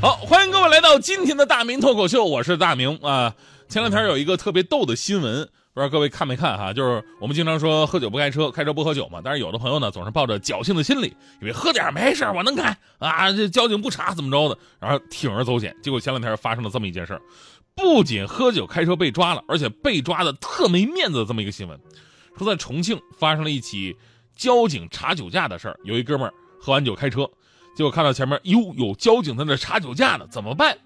好，欢迎各位来到今天的大明脱口秀，我是大明啊。前两天有一个特别逗的新闻，不知道各位看没看哈？就是我们经常说喝酒不开车，开车不喝酒嘛。但是有的朋友呢，总是抱着侥幸的心理，以为喝点没事我能开啊，这交警不查怎么着的，然后铤而走险。结果前两天发生了这么一件事儿，不仅喝酒开车被抓了，而且被抓的特没面子的这么一个新闻，说在重庆发生了一起交警查酒驾的事儿，有一哥们儿喝完酒开车。结果看到前面哟，有交警在那查酒驾呢，怎么办？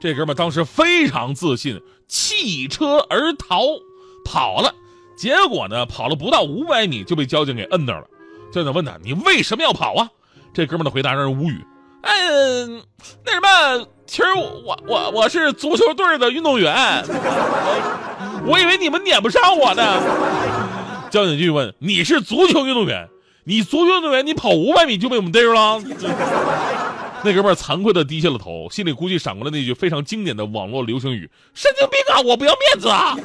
这哥们当时非常自信，弃车而逃，跑了。结果呢，跑了不到五百米就被交警给摁那儿了。交警问他：“你为什么要跑啊？”这哥们的回答让人无语。嗯，那什么，其实我我我是足球队的运动员，我以为你们撵不上我呢。交警继续问：“你是足球运动员？”你足球运动员，你跑五百米就被我们逮着了。那哥们儿惭愧的低下了头，心里估计闪过了那句非常经典的网络流行语：“神经病啊，我不要面子啊！”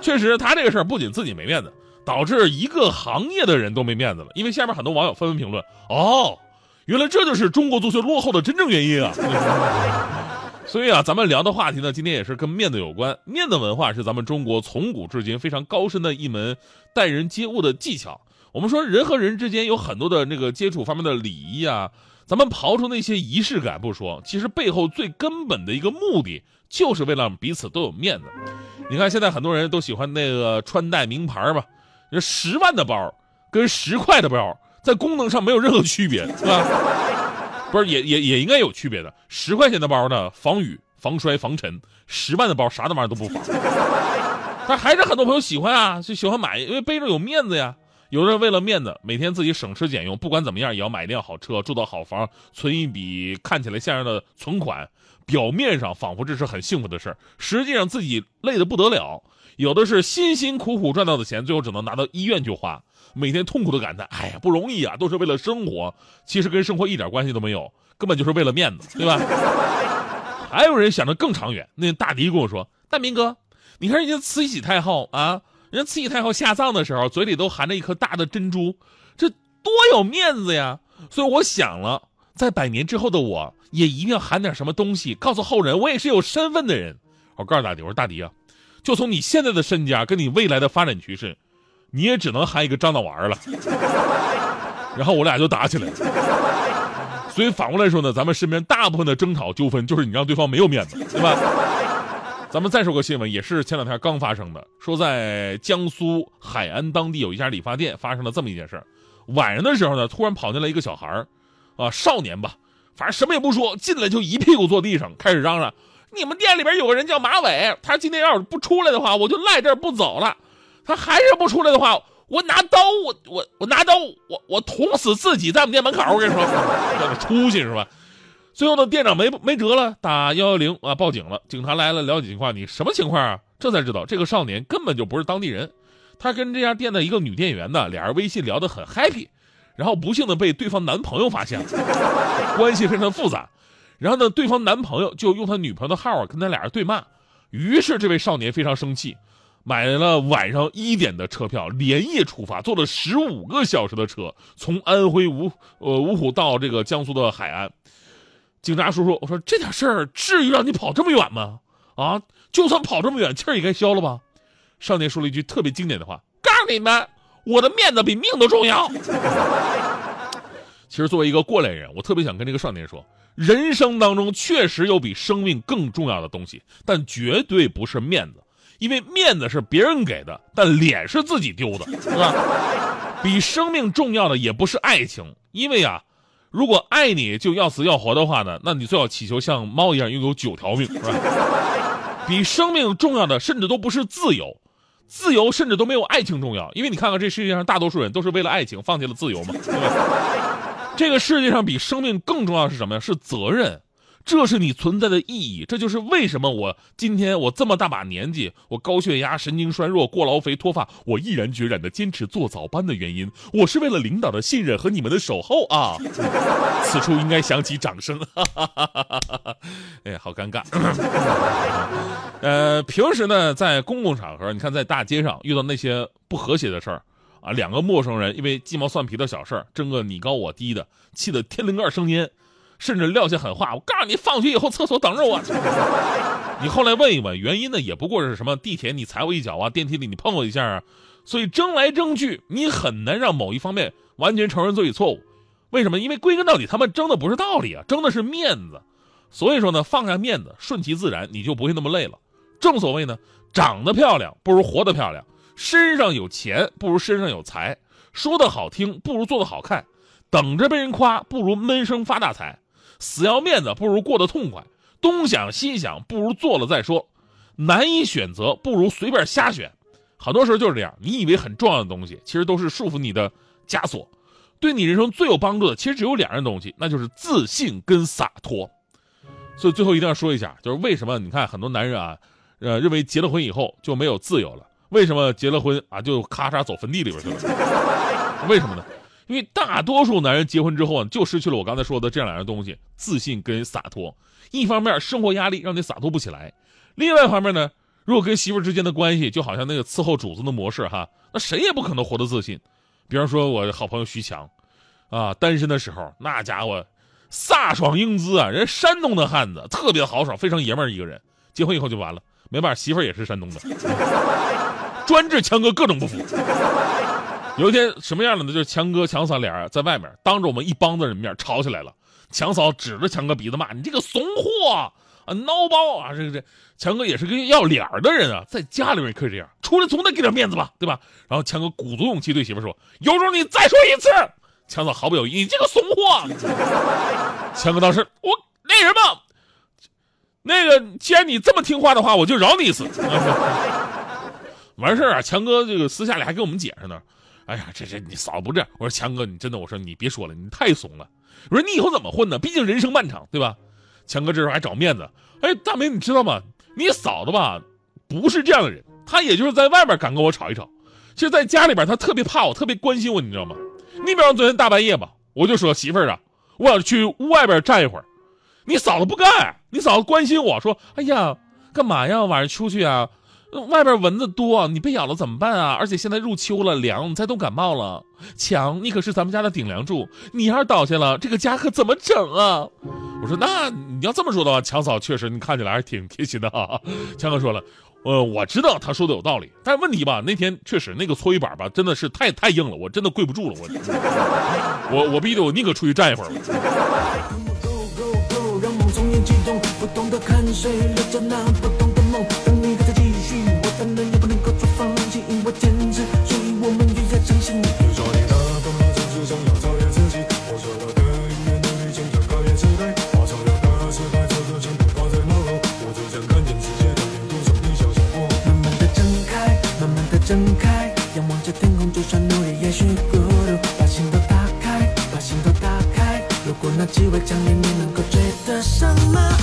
确实，他这个事儿不仅自己没面子，导致一个行业的人都没面子了。因为下面很多网友纷纷评论：“哦，原来这就是中国足球落后的真正原因啊！” 所以啊，咱们聊的话题呢，今天也是跟面子有关。面子文化是咱们中国从古至今非常高深的一门待人接物的技巧。我们说人和人之间有很多的那个接触方面的礼仪啊，咱们刨除那些仪式感不说，其实背后最根本的一个目的，就是为了彼此都有面子。你看现在很多人都喜欢那个穿戴名牌嘛，这十万的包跟十块的包在功能上没有任何区别，是吧？不是也也也应该有区别的。十块钱的包呢，防雨、防摔、防尘；十万的包啥的玩意都不防。但还是很多朋友喜欢啊，就喜欢买，因为背着有面子呀。有人为了面子，每天自己省吃俭用，不管怎么样也要买一辆好车，住到好房，存一笔看起来像样的存款。表面上仿佛这是很幸福的事儿，实际上自己累得不得了。有的是辛辛苦苦赚到的钱，最后只能拿到医院去花，每天痛苦的感叹：“哎呀，不容易啊，都是为了生活。”其实跟生活一点关系都没有，根本就是为了面子，对吧？还有人想着更长远。那大迪跟我说：“大明哥，你看人家慈禧太后啊。”人慈禧太后下葬的时候，嘴里都含着一颗大的珍珠，这多有面子呀！所以我想了，在百年之后的我，也一定要含点什么东西，告诉后人我也是有身份的人。我告诉大迪，我说大迪啊，就从你现在的身家跟你未来的发展趋势，你也只能含一个张脑丸了。然后我俩就打起来了。所以反过来说呢，咱们身边大部分的争吵纠纷，就是你让对方没有面子，对吧？咱们再说个新闻，也是前两天刚发生的，说在江苏海安当地有一家理发店发生了这么一件事晚上的时候呢，突然跑进来一个小孩啊，少年吧，反正什么也不说，进来就一屁股坐地上，开始嚷嚷：“你们店里边有个人叫马伟，他今天要是不出来的话，我就赖这儿不走了。他还是不出来的话，我拿刀，我我我拿刀，我我捅死自己在我们店门口。我跟你说，这出息是吧？”最后呢，店长没没辙了，打幺幺零啊，报警了。警察来了，了解情况，你什么情况啊？这才知道，这个少年根本就不是当地人，他跟这家店的一个女店员呢，俩人微信聊得很 happy，然后不幸的被对方男朋友发现了，关系非常复杂。然后呢，对方男朋友就用他女朋友的号跟他俩人对骂，于是这位少年非常生气，买了晚上一点的车票，连夜出发，坐了十五个小时的车，从安徽芜呃芜湖到这个江苏的海安。警察叔叔，我说这点事儿至于让你跑这么远吗？啊，就算跑这么远，气儿也该消了吧？少年说了一句特别经典的话：“告诉你们，我的面子比命都重要。”其实作为一个过来人，我特别想跟这个少年说，人生当中确实有比生命更重要的东西，但绝对不是面子，因为面子是别人给的，但脸是自己丢的，是吧？比生命重要的也不是爱情，因为啊。如果爱你就要死要活的话呢，那你最好祈求像猫一样拥有九条命，是吧？比生命重要的甚至都不是自由，自由甚至都没有爱情重要。因为你看看这世界上大多数人都是为了爱情放弃了自由嘛，对吧？这个世界上比生命更重要是什么呀？是责任。这是你存在的意义，这就是为什么我今天我这么大把年纪，我高血压、神经衰弱、过劳肥、脱发，我毅然决然的坚持做早班的原因。我是为了领导的信任和你们的守候啊！此处应该响起掌声。哈哈哈哈哎，好尴尬。呃，平时呢，在公共场合，你看在大街上遇到那些不和谐的事儿啊，两个陌生人因为鸡毛蒜皮的小事儿争个你高我低的，气得天灵盖生烟。甚至撂下狠话，我告诉你，放学以后厕所等着我。你后来问一问，原因呢，也不过是什么地铁你踩我一脚啊，电梯里你碰我一下啊，所以争来争去，你很难让某一方面完全承认自己错误。为什么？因为归根到底，他们争的不是道理啊，争的是面子。所以说呢，放下面子，顺其自然，你就不会那么累了。正所谓呢，长得漂亮不如活得漂亮，身上有钱不如身上有财，说的好听不如做的好看，等着被人夸不如闷声发大财。死要面子不如过得痛快，东想西想不如做了再说，难以选择不如随便瞎选，很多时候就是这样。你以为很重要的东西，其实都是束缚你的枷锁。对你人生最有帮助的，其实只有两样东西，那就是自信跟洒脱。所以最后一定要说一下，就是为什么你看很多男人啊，呃，认为结了婚以后就没有自由了？为什么结了婚啊就咔嚓走坟地里边去了？为什么呢？因为大多数男人结婚之后啊，就失去了我刚才说的这两样东西：自信跟洒脱。一方面，生活压力让你洒脱不起来；另外一方面呢，如果跟媳妇之间的关系就好像那个伺候主子的模式哈，那谁也不可能活得自信。比方说，我好朋友徐强，啊，单身的时候那家伙飒爽英姿啊，人山东的汉子，特别豪爽，非常爷们儿一个人。结婚以后就完了，没办法，媳妇也是山东的，专治强哥各种不服。有一天什么样的呢？就是强哥、强嫂俩在外面当着我们一帮子人面吵起来了。强嫂指着强哥鼻子骂：“你这个怂货啊，孬包啊！”这个这强哥也是个要脸的人啊，在家里面可以这样，出来总得给点面子吧，对吧？然后强哥鼓足勇气对媳妇说：“有种你再说一次！”强嫂毫不犹豫：“你这个怂货！”强哥当时我那什么，那个既然你这么听话的话，我就饶你一次。完事儿啊，强哥这个私下里还给我们解释呢。哎呀，这这你嫂子不这样。我说强哥，你真的，我说你别说了，你太怂了。我说你以后怎么混呢？毕竟人生漫长，对吧？强哥这时候还找面子。哎，大明，你知道吗？你嫂子吧，不是这样的人。她也就是在外边敢跟我吵一吵，其实在家里边她特别怕我，特别关心我，你知道吗？你比方昨天大半夜吧，我就说媳妇儿啊，我要去屋外边站一会儿。你嫂子不干，你嫂子关心我说，哎呀，干嘛呀？晚上出去啊？外边蚊子多，你被咬了怎么办啊？而且现在入秋了，凉，你再冻感冒了。强，你可是咱们家的顶梁柱，你要是倒下了，这个家可怎么整啊？我说，那你要这么说的话，强嫂确实你看起来还是挺贴心的哈。强哥说了，呃，我知道他说的有道理，但是问题吧，那天确实那个搓衣板吧，真的是太太硬了，我真的跪不住了，我我我必须得我宁可出去站一会儿但能也不能够做放弃，因为坚持，所以我们也要相信你。说你的不能只是想要超越自己，我说我的音乐比力想要跨越时对，把所有的失败挫折全部挂在脑后，我只想看见世界的面孔，手臂小心我。慢慢的睁开，慢慢的睁开，仰望着天空，就算努力也许孤独，把心都打开，把心都打开，如果那机会降临，你能够追得上吗？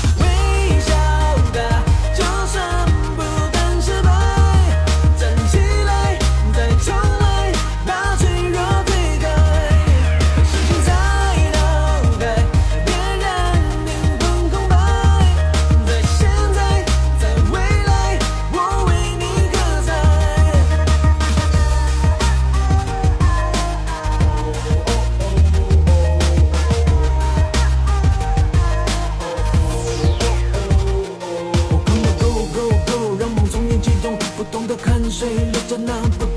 say, look, and I'm